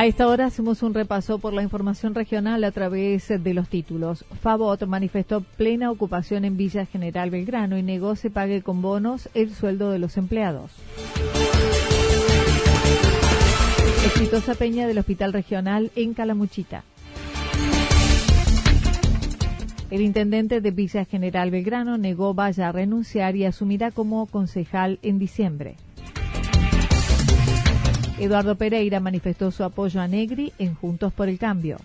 A esta hora hacemos un repaso por la información regional a través de los títulos. Favot manifestó plena ocupación en Villa General Belgrano y negó se pague con bonos el sueldo de los empleados. Exitosa peña del Hospital Regional en Calamuchita. El intendente de Villa General Belgrano negó vaya a renunciar y asumirá como concejal en diciembre. Eduardo Pereira manifestó su apoyo a Negri en Juntos por el Cambio.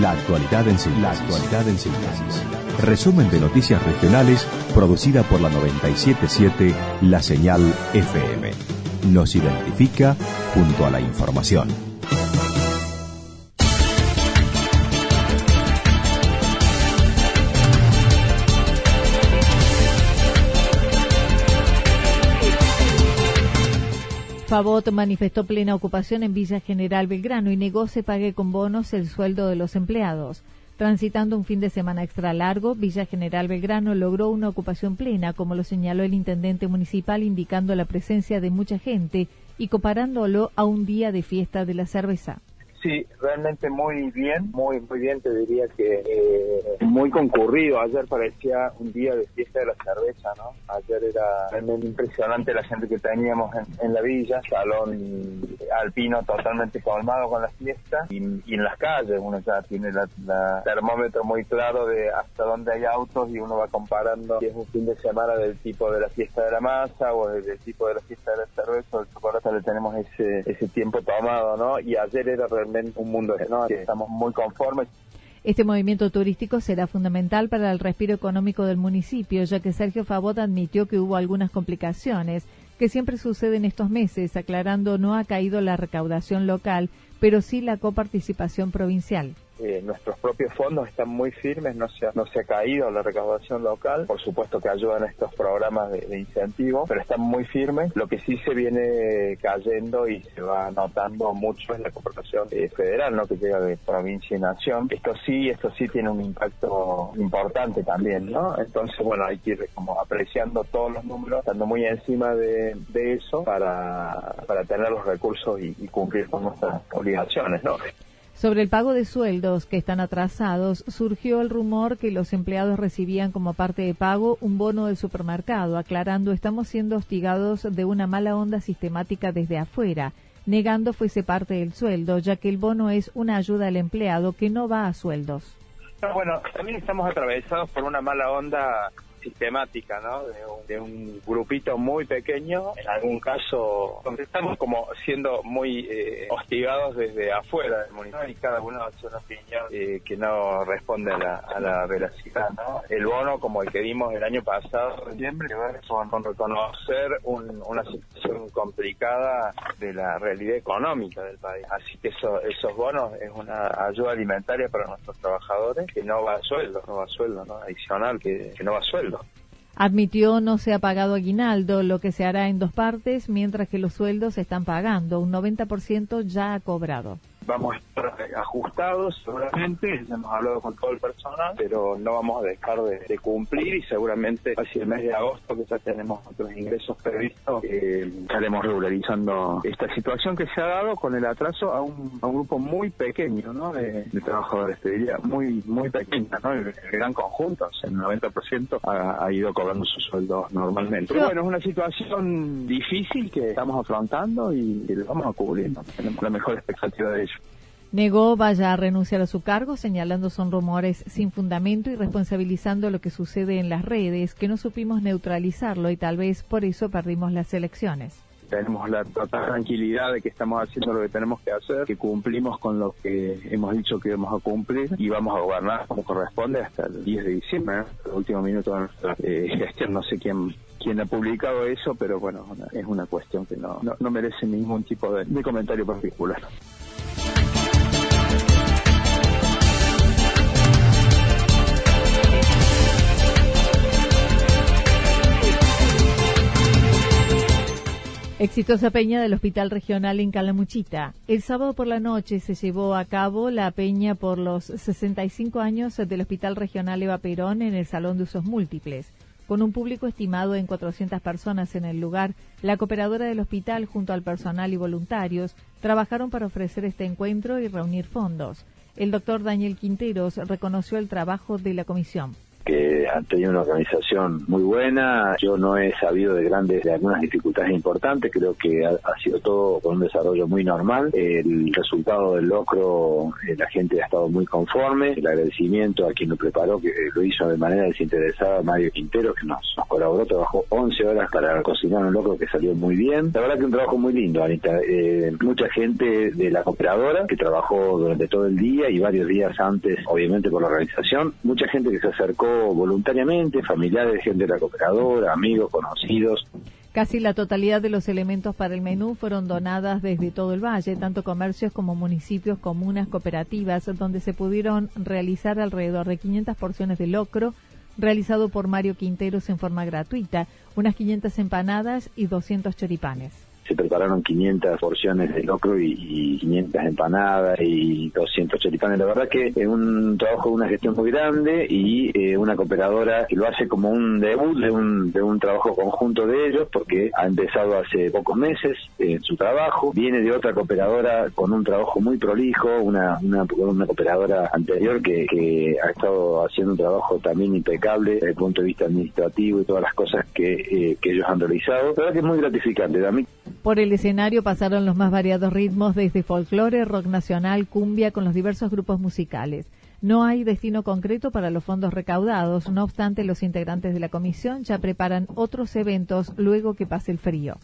La actualidad en síntesis. Resumen de noticias regionales producida por la 977 La Señal FM. Nos identifica junto a la información. Favot manifestó plena ocupación en Villa General Belgrano y negó se pague con bonos el sueldo de los empleados. Transitando un fin de semana extra largo, Villa General Belgrano logró una ocupación plena, como lo señaló el intendente municipal, indicando la presencia de mucha gente y comparándolo a un día de fiesta de la cerveza. Sí, realmente muy bien, muy muy bien, te diría que eh, muy concurrido. Ayer parecía un día de fiesta de la cerveza, ¿no? Ayer era realmente impresionante la gente que teníamos en, la villa, salón alpino totalmente colmado con la fiesta y, en las calles uno ya tiene el termómetro muy claro de hasta dónde hay autos y uno va comparando si es un fin de semana del tipo de la fiesta de la masa o del tipo de la fiesta de la cerveza o el chocolate le tenemos ese, ese tiempo tomado, ¿no? Y ayer era un mundo ¿no? estamos muy conformes. Este movimiento turístico será fundamental para el respiro económico del municipio, ya que Sergio Favot admitió que hubo algunas complicaciones que siempre suceden estos meses, aclarando no ha caído la recaudación local, pero sí la coparticipación provincial. Eh, nuestros propios fondos están muy firmes, no se, ha, no se ha caído la recaudación local, por supuesto que ayudan estos programas de, incentivo, pero están muy firmes. Lo que sí se viene cayendo y se va notando mucho es la cooperación eh, federal, ¿no? que llega de provincia y nación. Esto sí, esto sí tiene un impacto importante también, ¿no? Entonces, bueno, hay que ir como apreciando todos los números, estando muy encima de, eso para, para tener los recursos y, y cumplir con nuestras obligaciones, ¿no? Sobre el pago de sueldos que están atrasados, surgió el rumor que los empleados recibían como parte de pago un bono del supermercado, aclarando estamos siendo hostigados de una mala onda sistemática desde afuera, negando fuese parte del sueldo, ya que el bono es una ayuda al empleado que no va a sueldos. Bueno, también estamos atravesados por una mala onda sistemática, ¿no? De un, grupito muy pequeño, en algún caso, donde estamos como siendo muy eh, hostigados desde afuera del municipio y cada uno hace una opinión eh, que no responde a la, a la veracidad, ¿no? El bono, como el que dimos el año pasado, siempre con, con reconocer una situación complicada de la realidad económica del país. Así que eso, esos bonos es una ayuda alimentaria para nuestros trabajadores que no va a sueldo, no va a sueldo, ¿no? Adicional, que no va a sueldo. Admitió no se ha pagado aguinaldo, lo que se hará en dos partes, mientras que los sueldos se están pagando. Un 90% ya ha cobrado vamos a estar ajustados seguramente, ya hemos hablado con todo el personal, pero no vamos a dejar de, cumplir y seguramente hacia el mes de agosto que ya tenemos otros ingresos previstos, eh, estaremos regularizando esta situación que se ha dado con el atraso a un, grupo muy pequeño ¿no? de, trabajadores, te diría, muy muy pequeña, ¿no? el, gran conjunto, el 90% ha, ha, ido cobrando sus sueldos normalmente. Pero bueno, es una situación difícil que estamos afrontando y, y lo vamos a cubrir, tenemos la mejor expectativa de ello. Negó vaya a renunciar a su cargo, señalando son rumores sin fundamento y responsabilizando lo que sucede en las redes, que no supimos neutralizarlo y tal vez por eso perdimos las elecciones tenemos la total tranquilidad de que estamos haciendo lo que tenemos que hacer, que cumplimos con lo que hemos dicho que íbamos a cumplir y vamos a gobernar como corresponde hasta el 10 de diciembre, el último minuto de nuestra eh, gestión. No sé quién quién ha publicado eso, pero bueno, es una cuestión que no, no, merece ningún tipo de comentario particular. Exitosa peña del Hospital Regional en Calamuchita. El sábado por la noche se llevó a cabo la peña por los 65 años del Hospital Regional Eva Perón en el Salón de Usos Múltiples. Con un público estimado en 400 personas en el lugar, la cooperadora del hospital junto al personal y voluntarios trabajaron para ofrecer este encuentro y reunir fondos. El doctor Daniel Quinteros reconoció el trabajo de la comisión que han tenido una organización muy buena. Yo no he sabido de grandes, de algunas dificultades importantes. Creo que ha, sido todo con un desarrollo muy normal. El resultado del locro, eh, la gente ha estado muy conforme. El agradecimiento a quien lo preparó, que lo hizo de manera desinteresada, Mario Quintero, que nos, colaboró, trabajó 11 horas para cocinar un locro que salió muy bien. La verdad que un trabajo muy lindo, Anita. Eh, mucha gente de la cooperadora que trabajó durante todo el día y varios días antes, obviamente por la organización. Mucha gente que se acercó voluntariamente, familiares, gente de la cooperadora, amigos, conocidos. Casi la totalidad de los elementos para el menú fueron donadas desde todo el valle, tanto comercios como municipios, comunas, cooperativas, donde se pudieron realizar alrededor de 500 porciones de locro, realizado por Mario Quinteros en forma gratuita, unas 500 empanadas y 200 choripanes se prepararon 500 porciones de locro y, 500 empanadas y 200 choripanes. La verdad que es un trabajo de una gestión muy grande y eh, una cooperadora que lo hace como un debut de un, de un trabajo conjunto de ellos porque ha empezado hace pocos meses en su trabajo. Viene de otra cooperadora con un trabajo muy prolijo, una, una, una cooperadora anterior que, que ha estado haciendo un trabajo también impecable desde el punto de vista administrativo y todas las cosas que, eh, que ellos han realizado. La verdad que es muy gratificante. A mí por el escenario pasaron los más variados ritmos desde folclore, rock nacional, cumbia con los diversos grupos musicales. No hay destino concreto para los fondos recaudados, no obstante los integrantes de la comisión ya preparan otros eventos luego que pase el frío.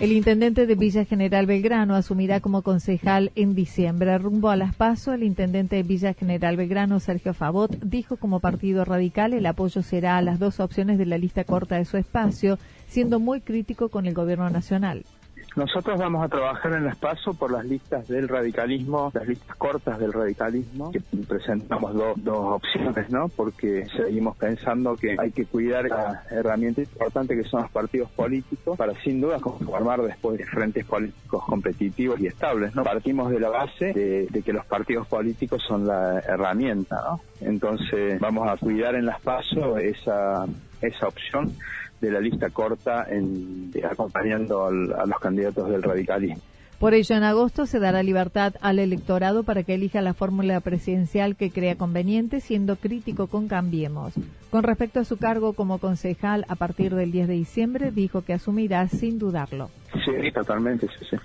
El intendente de Villa General Belgrano asumirá como concejal en diciembre. Rumbo a las PASO, el intendente de Villa General Belgrano, Sergio Favot, dijo como partido radical el apoyo será a las dos opciones de la lista corta de su espacio, siendo muy crítico con el gobierno nacional. Nosotros vamos a trabajar en el espacio por las listas del radicalismo, las listas cortas del radicalismo, que presentamos dos opciones, ¿no? Porque seguimos pensando que hay que cuidar la herramienta importante que son los partidos políticos para sin duda conformar después de frentes políticos competitivos y estables, ¿no? Partimos de la base de, que los partidos políticos son la herramienta, ¿no? Entonces vamos a cuidar en las PASO esa, esa opción de la lista corta en, acompañando a los candidatos del radicalismo. Por ello, en agosto se dará libertad al electorado para que elija la fórmula presidencial que crea conveniente, siendo crítico con Cambiemos. Con respecto a su cargo como concejal a partir del 10 de diciembre, dijo que asumirá sin dudarlo. Sí, totalmente, sí, sí.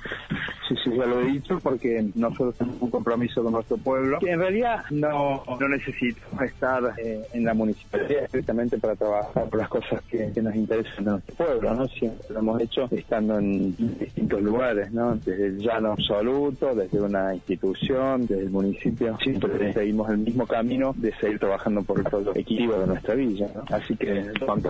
Sí, sí, ya lo he dicho porque nosotros tenemos un compromiso con nuestro pueblo. Que en realidad no, no necesitamos estar eh, en la municipalidad estrictamente para trabajar por las cosas que, nos interesan en nuestro pueblo, ¿no? Siempre lo hemos hecho estando en distintos lugares, ¿no? Desde el llano absoluto, desde una institución, desde el municipio. Siempre seguimos el mismo camino de seguir trabajando por el equilibrio de nuestra villa, ¿no? Así que, con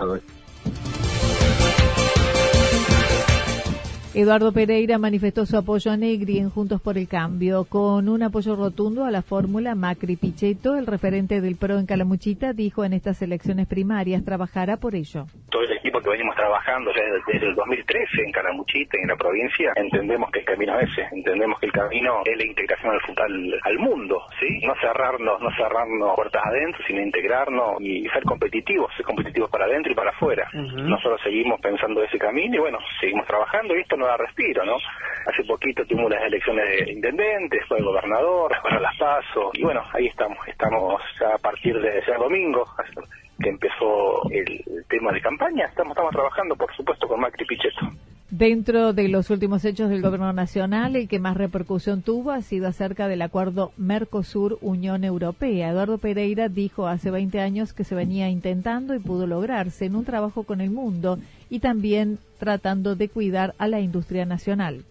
Eduardo Pereira manifestó su apoyo a Negri en Juntos por el Cambio, con un apoyo rotundo a la fórmula Macri-Pichetto. El referente del PRO en Calamuchita dijo en estas elecciones primarias trabajará por ello. Todo el equipo que venimos trabajando desde, el 2013 en Calamuchita y en la provincia, entendemos que el camino es ese, entendemos que el camino es la integración al, al mundo, ¿sí? No cerrarnos, no cerrarnos puertas adentro, sino integrarnos y ser competitivos, ser competitivos para adentro y para afuera. Nosotros seguimos pensando ese camino y bueno, seguimos trabajando y esto no respiro, ¿no? Hace poquito tuvimos las elecciones de intendentes, fue gobernador, para las pasos, y bueno, ahí estamos, estamos ya a partir de ese domingo, que empezó el, tema de campaña, estamos, estamos trabajando, por supuesto, con Macri Pichetto. Dentro de los últimos hechos del gobierno nacional, el que más repercusión tuvo ha sido acerca del acuerdo Mercosur-Unión Europea. Eduardo Pereira dijo hace 20 años que se venía intentando y pudo lograrse en un trabajo con el mundo y también tratando de cuidar a la industria nacional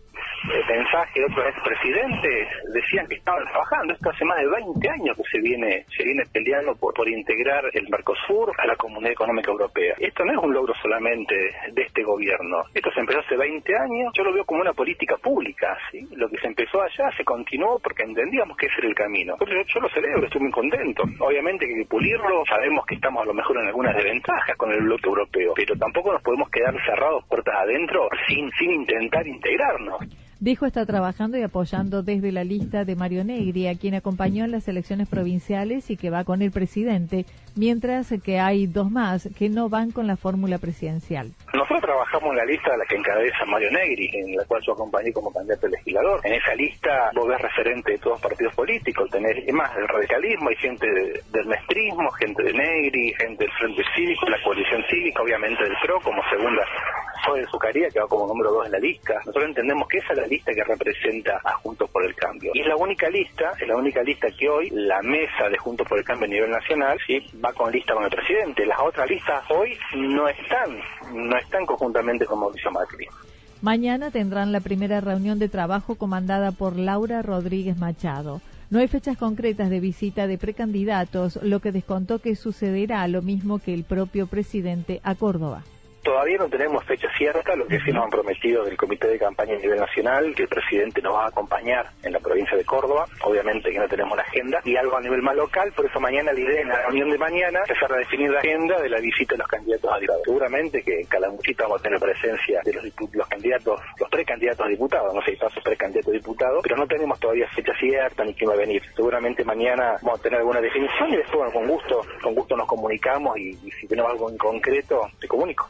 mensaje de otros expresidentes decían que estaban trabajando. Esto hace más de 20 años que se viene se viene peleando por, por integrar el Mercosur a la Comunidad Económica Europea. Esto no es un logro solamente de este gobierno. Esto se empezó hace 20 años. Yo lo veo como una política pública. ¿sí? Lo que se empezó allá se continuó porque entendíamos que ese era el camino. Yo, yo lo celebro, estoy muy contento. Obviamente que que pulirlo. Sabemos que estamos a lo mejor en algunas desventajas con el bloque europeo, pero tampoco nos podemos quedar cerrados puertas adentro sin, sin intentar integrarnos. Dijo está trabajando y apoyando desde la lista de Mario Negri, a quien acompañó en las elecciones provinciales y que va con el presidente, mientras que hay dos más que no van con la fórmula presidencial. Nosotros trabajamos en la lista de la que encabeza Mario Negri, en la cual yo acompañé como candidato legislador. En esa lista vos ves referente de todos los partidos políticos, tenés más del radicalismo, hay gente del mestrismo, gente de Negri, gente del Frente Cívico, la coalición cívica, obviamente del PRO como segunda de Zucaría, que va como número dos en la lista. Nosotros entendemos que esa es la lista que representa a Juntos por el Cambio. Y es la única lista, es la única lista que hoy la mesa de Juntos por el Cambio a nivel nacional va con lista con el presidente. Las otras listas hoy no están, no están conjuntamente con Mauricio Macri. Mañana tendrán la primera reunión de trabajo comandada por Laura Rodríguez Machado. No hay fechas concretas de visita de precandidatos, lo que descontó que sucederá lo mismo que el propio presidente a Córdoba. Todavía no tenemos fecha cierta, lo que sí nos han prometido del Comité de Campaña a nivel nacional, que el presidente nos va a acompañar en la provincia de Córdoba, obviamente que no tenemos la agenda, y algo a nivel más local, por eso mañana la idea en la reunión de mañana empezar a definir la agenda de la visita de los candidatos a diputados. Seguramente que en Calamuchita vamos a tener presencia de los, los candidatos, los tres candidatos a diputados, no sé si paso tres candidatos a diputados, pero no tenemos todavía fecha cierta ni quién va a venir. Seguramente mañana vamos a tener alguna definición y después con gusto, con gusto nos comunicamos y si tenemos algo en concreto, te comunico.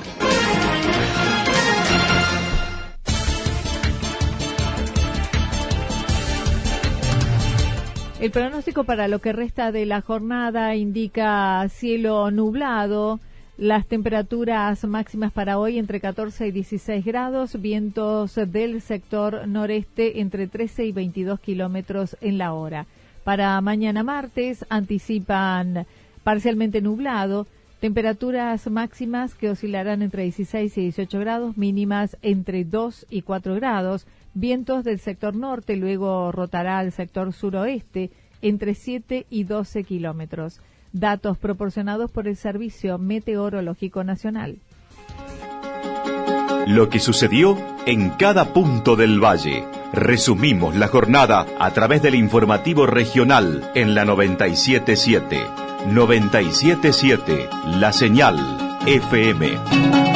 El pronóstico para lo que resta de la jornada indica cielo nublado, las temperaturas máximas para hoy entre 14 y 16 grados, vientos del sector noreste entre 13 y 22 kilómetros en la hora. Para mañana martes anticipan parcialmente nublado, temperaturas máximas que oscilarán entre 16 y 18 grados, mínimas entre 2 y 4 grados vientos del sector norte, luego rotará al sector suroeste entre 7 y 12 kilómetros. Datos proporcionados por el Servicio Meteorológico Nacional. Lo que sucedió en cada punto del valle. Resumimos la jornada a través del informativo regional en la 977. 977, la señal FM.